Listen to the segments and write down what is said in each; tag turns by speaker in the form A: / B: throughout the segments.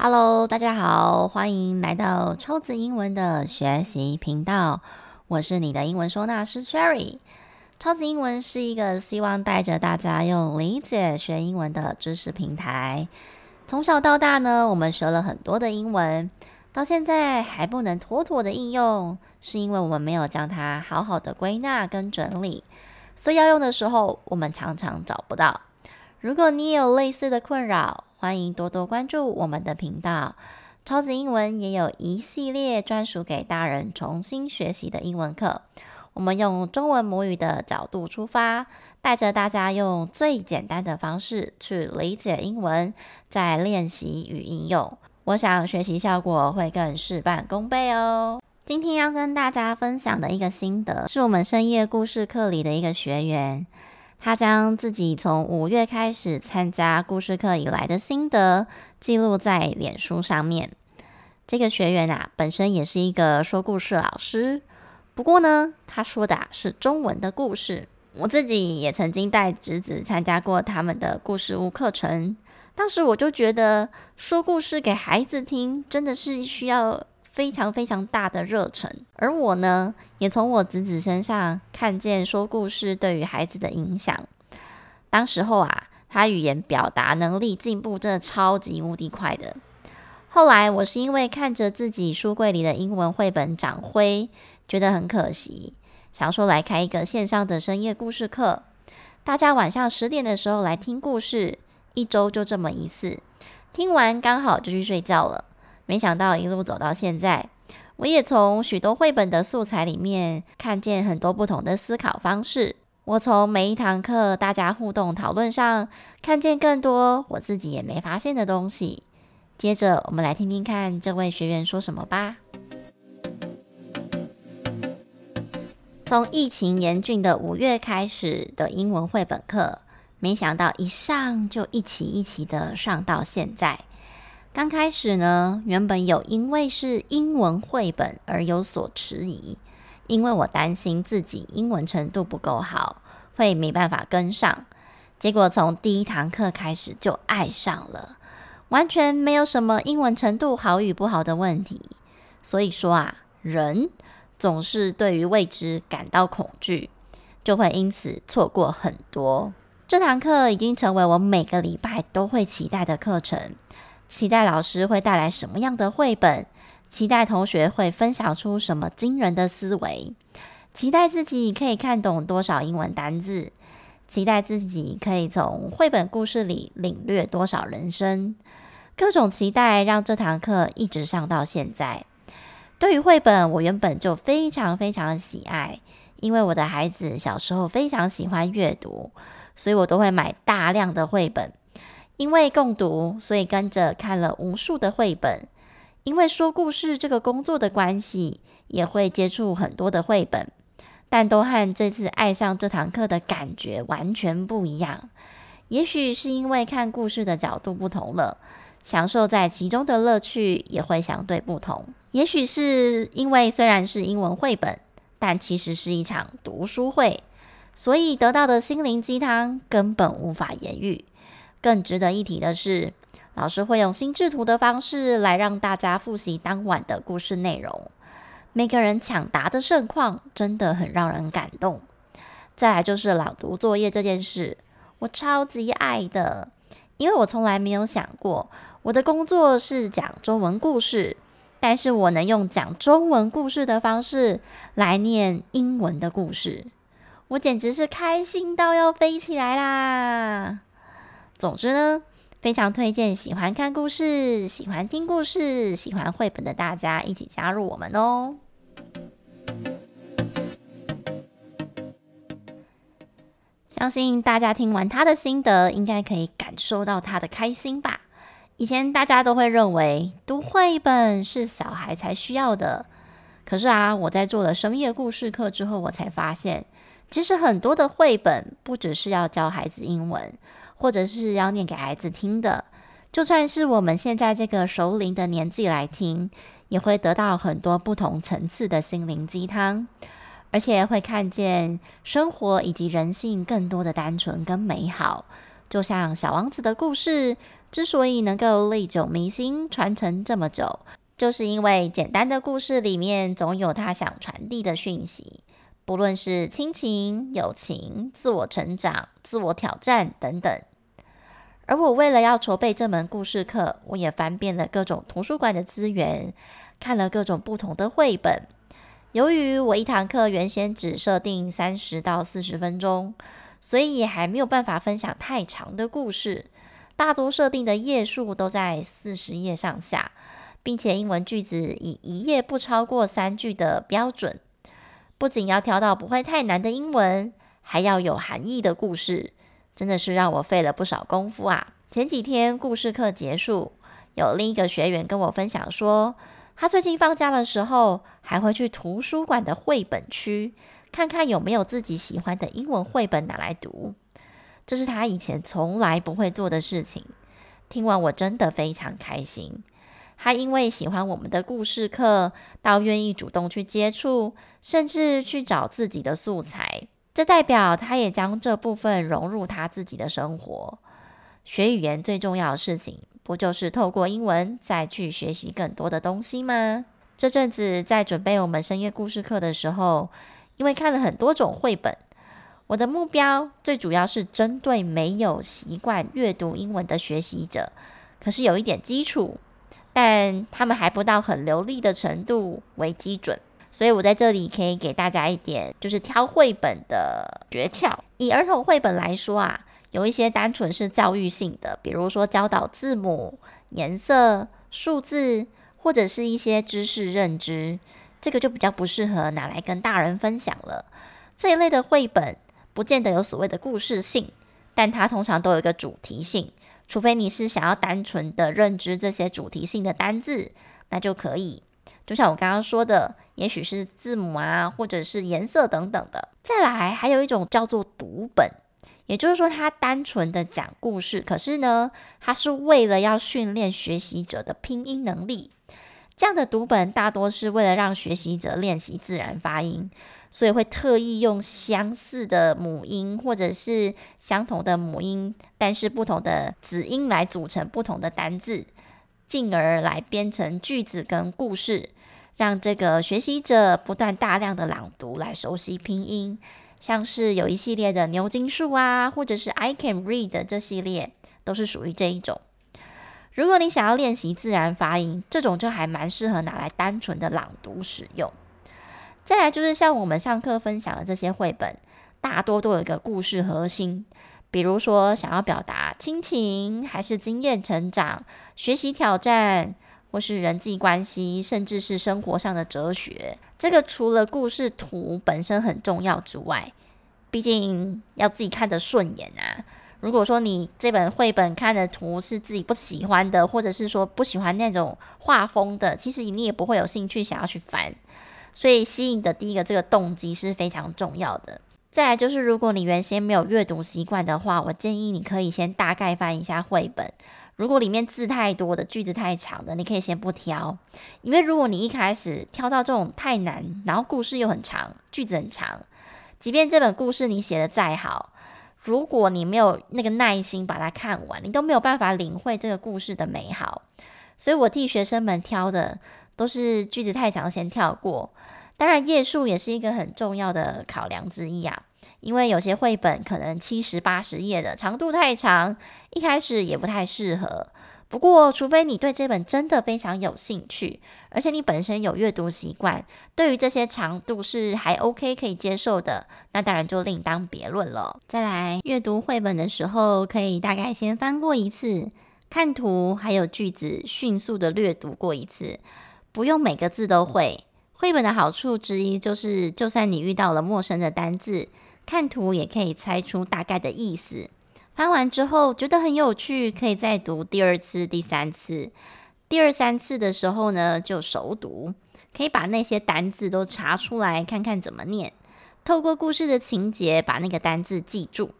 A: Hello，大家好，欢迎来到超级英文的学习频道。我是你的英文收纳师 Cherry。超级英文是一个希望带着大家用理解学英文的知识平台。从小到大呢，我们学了很多的英文，到现在还不能妥妥的应用，是因为我们没有将它好好的归纳跟整理，所以要用的时候，我们常常找不到。如果你也有类似的困扰，欢迎多多关注我们的频道。超级英文也有一系列专属给大人重新学习的英文课。我们用中文母语的角度出发，带着大家用最简单的方式去理解英文，再练习与应用。我想学习效果会更事半功倍哦。今天要跟大家分享的一个心得，是我们深夜故事课里的一个学员。他将自己从五月开始参加故事课以来的心得记录在脸书上面。这个学员啊，本身也是一个说故事老师，不过呢，他说的啊是中文的故事。我自己也曾经带侄子参加过他们的故事屋课程，当时我就觉得说故事给孩子听真的是需要非常非常大的热忱，而我呢，也从我侄子身上看见说故事对于孩子的影响。当时候啊，他语言表达能力进步真的超级无敌快的。后来我是因为看着自己书柜里的英文绘本长灰，觉得很可惜，想说来开一个线上的深夜故事课，大家晚上十点的时候来听故事，一周就这么一次，听完刚好就去睡觉了。没想到一路走到现在，我也从许多绘本的素材里面看见很多不同的思考方式。我从每一堂课大家互动讨论上看见更多我自己也没发现的东西。接着，我们来听听看这位学员说什么吧。从疫情严峻的五月开始的英文绘本课，没想到一上就一期一期的上到现在。刚开始呢，原本有因为是英文绘本而有所迟疑，因为我担心自己英文程度不够好，会没办法跟上。结果从第一堂课开始就爱上了，完全没有什么英文程度好与不好的问题。所以说啊，人总是对于未知感到恐惧，就会因此错过很多。这堂课已经成为我每个礼拜都会期待的课程。期待老师会带来什么样的绘本？期待同学会分享出什么惊人的思维？期待自己可以看懂多少英文单字？期待自己可以从绘本故事里领略多少人生？各种期待让这堂课一直上到现在。对于绘本，我原本就非常非常喜爱，因为我的孩子小时候非常喜欢阅读，所以我都会买大量的绘本。因为共读，所以跟着看了无数的绘本。因为说故事这个工作的关系，也会接触很多的绘本，但都和这次爱上这堂课的感觉完全不一样。也许是因为看故事的角度不同了，享受在其中的乐趣也会相对不同。也许是因为虽然是英文绘本，但其实是一场读书会，所以得到的心灵鸡汤根本无法言喻。更值得一提的是，老师会用心智图的方式来让大家复习当晚的故事内容。每个人抢答的盛况真的很让人感动。再来就是朗读作业这件事，我超级爱的，因为我从来没有想过我的工作是讲中文故事，但是我能用讲中文故事的方式来念英文的故事，我简直是开心到要飞起来啦！总之呢，非常推荐喜欢看故事、喜欢听故事、喜欢绘本的大家一起加入我们哦。相信大家听完他的心得，应该可以感受到他的开心吧？以前大家都会认为读绘本是小孩才需要的，可是啊，我在做了深夜故事课之后，我才发现，其实很多的绘本不只是要教孩子英文。或者是要念给孩子听的，就算是我们现在这个熟龄的年纪来听，也会得到很多不同层次的心灵鸡汤，而且会看见生活以及人性更多的单纯跟美好。就像小王子的故事，之所以能够历久弥新、传承这么久，就是因为简单的故事里面总有他想传递的讯息，不论是亲情、友情、自我成长、自我挑战等等。而我为了要筹备这门故事课，我也翻遍了各种图书馆的资源，看了各种不同的绘本。由于我一堂课原先只设定三十到四十分钟，所以也还没有办法分享太长的故事。大多设定的页数都在四十页上下，并且英文句子以一页不超过三句的标准。不仅要挑到不会太难的英文，还要有含义的故事。真的是让我费了不少功夫啊！前几天故事课结束，有另一个学员跟我分享说，他最近放假的时候还会去图书馆的绘本区，看看有没有自己喜欢的英文绘本拿来读。这是他以前从来不会做的事情。听完我真的非常开心。他因为喜欢我们的故事课，倒愿意主动去接触，甚至去找自己的素材。这代表他也将这部分融入他自己的生活。学语言最重要的事情，不就是透过英文再去学习更多的东西吗？这阵子在准备我们深夜故事课的时候，因为看了很多种绘本，我的目标最主要是针对没有习惯阅读英文的学习者，可是有一点基础，但他们还不到很流利的程度为基准。所以我在这里可以给大家一点，就是挑绘本的诀窍。以儿童绘本来说啊，有一些单纯是教育性的，比如说教导字母、颜色、数字，或者是一些知识认知，这个就比较不适合拿来跟大人分享了。这一类的绘本不见得有所谓的故事性，但它通常都有一个主题性，除非你是想要单纯的认知这些主题性的单字，那就可以。就像我刚刚说的，也许是字母啊，或者是颜色等等的。再来，还有一种叫做读本，也就是说，它单纯的讲故事，可是呢，它是为了要训练学习者的拼音能力。这样的读本大多是为了让学习者练习自然发音，所以会特意用相似的母音或者是相同的母音，但是不同的子音来组成不同的单字，进而来编成句子跟故事。让这个学习者不断大量的朗读来熟悉拼音，像是有一系列的牛津树啊，或者是 I can read 的这系列，都是属于这一种。如果你想要练习自然发音，这种就还蛮适合拿来单纯的朗读使用。再来就是像我们上课分享的这些绘本，大多都有一个故事核心，比如说想要表达亲情，还是经验成长、学习挑战。或是人际关系，甚至是生活上的哲学，这个除了故事图本身很重要之外，毕竟要自己看得顺眼啊。如果说你这本绘本看的图是自己不喜欢的，或者是说不喜欢那种画风的，其实你也不会有兴趣想要去翻。所以吸引的第一个这个动机是非常重要的。再来就是，如果你原先没有阅读习惯的话，我建议你可以先大概翻一下绘本。如果里面字太多的，句子太长的，你可以先不挑，因为如果你一开始挑到这种太难，然后故事又很长，句子很长，即便这本故事你写的再好，如果你没有那个耐心把它看完，你都没有办法领会这个故事的美好。所以我替学生们挑的都是句子太长先跳过，当然页数也是一个很重要的考量之一啊。因为有些绘本可能七十八十页的长度太长，一开始也不太适合。不过，除非你对这本真的非常有兴趣，而且你本身有阅读习惯，对于这些长度是还 OK 可以接受的，那当然就另当别论了。再来，阅读绘本的时候，可以大概先翻过一次，看图还有句子，迅速的略读过一次，不用每个字都会。绘本的好处之一就是，就算你遇到了陌生的单字，看图也可以猜出大概的意思。翻完之后觉得很有趣，可以再读第二次、第三次。第二三次的时候呢，就熟读，可以把那些单字都查出来，看看怎么念。透过故事的情节，把那个单字记住。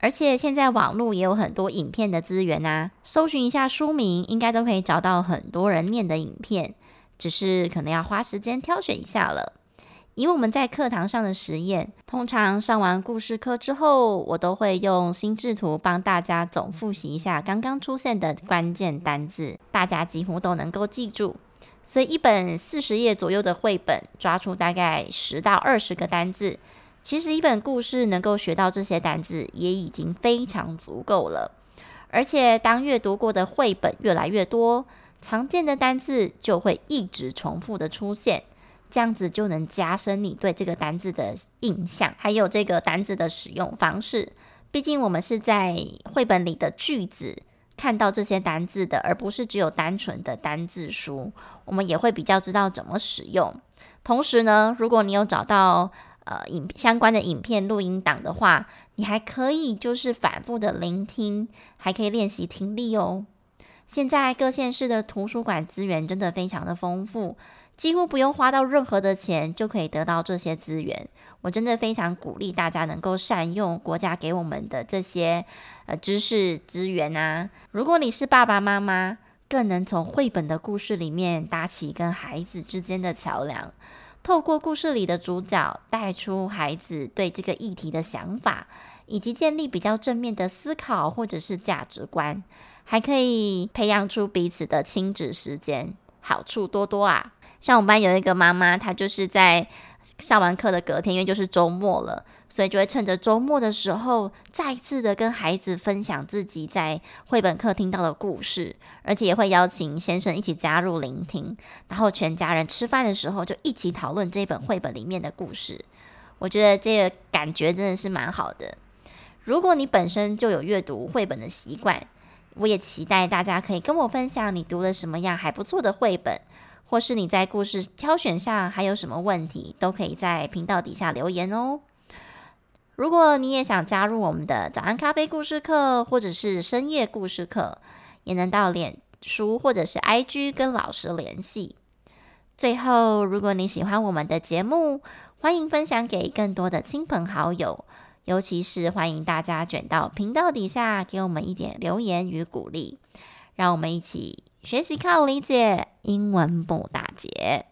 A: 而且现在网络也有很多影片的资源啊，搜寻一下书名，应该都可以找到很多人念的影片，只是可能要花时间挑选一下了。以我们在课堂上的实验，通常上完故事课之后，我都会用心智图帮大家总复习一下刚刚出现的关键单字，大家几乎都能够记住。所以一本四十页左右的绘本，抓出大概十到二十个单字，其实一本故事能够学到这些单字，也已经非常足够了。而且当阅读过的绘本越来越多，常见的单字就会一直重复的出现。这样子就能加深你对这个单字的印象，还有这个单字的使用方式。毕竟我们是在绘本里的句子看到这些单字的，而不是只有单纯的单字书。我们也会比较知道怎么使用。同时呢，如果你有找到呃影相关的影片录音档的话，你还可以就是反复的聆听，还可以练习听力哦。现在各县市的图书馆资源真的非常的丰富。几乎不用花到任何的钱，就可以得到这些资源。我真的非常鼓励大家能够善用国家给我们的这些呃知识资源啊。如果你是爸爸妈妈，更能从绘本的故事里面搭起跟孩子之间的桥梁，透过故事里的主角带出孩子对这个议题的想法，以及建立比较正面的思考或者是价值观，还可以培养出彼此的亲子时间，好处多多啊！像我们班有一个妈妈，她就是在上完课的隔天，因为就是周末了，所以就会趁着周末的时候，再次的跟孩子分享自己在绘本课听到的故事，而且也会邀请先生一起加入聆听，然后全家人吃饭的时候就一起讨论这本绘本里面的故事。我觉得这个感觉真的是蛮好的。如果你本身就有阅读绘本的习惯，我也期待大家可以跟我分享你读了什么样还不错的绘本。或是你在故事挑选上还有什么问题，都可以在频道底下留言哦。如果你也想加入我们的早安咖啡故事课，或者是深夜故事课，也能到脸书或者是 IG 跟老师联系。最后，如果你喜欢我们的节目，欢迎分享给更多的亲朋好友，尤其是欢迎大家卷到频道底下给我们一点留言与鼓励，让我们一起。学习靠理解，英文不打结。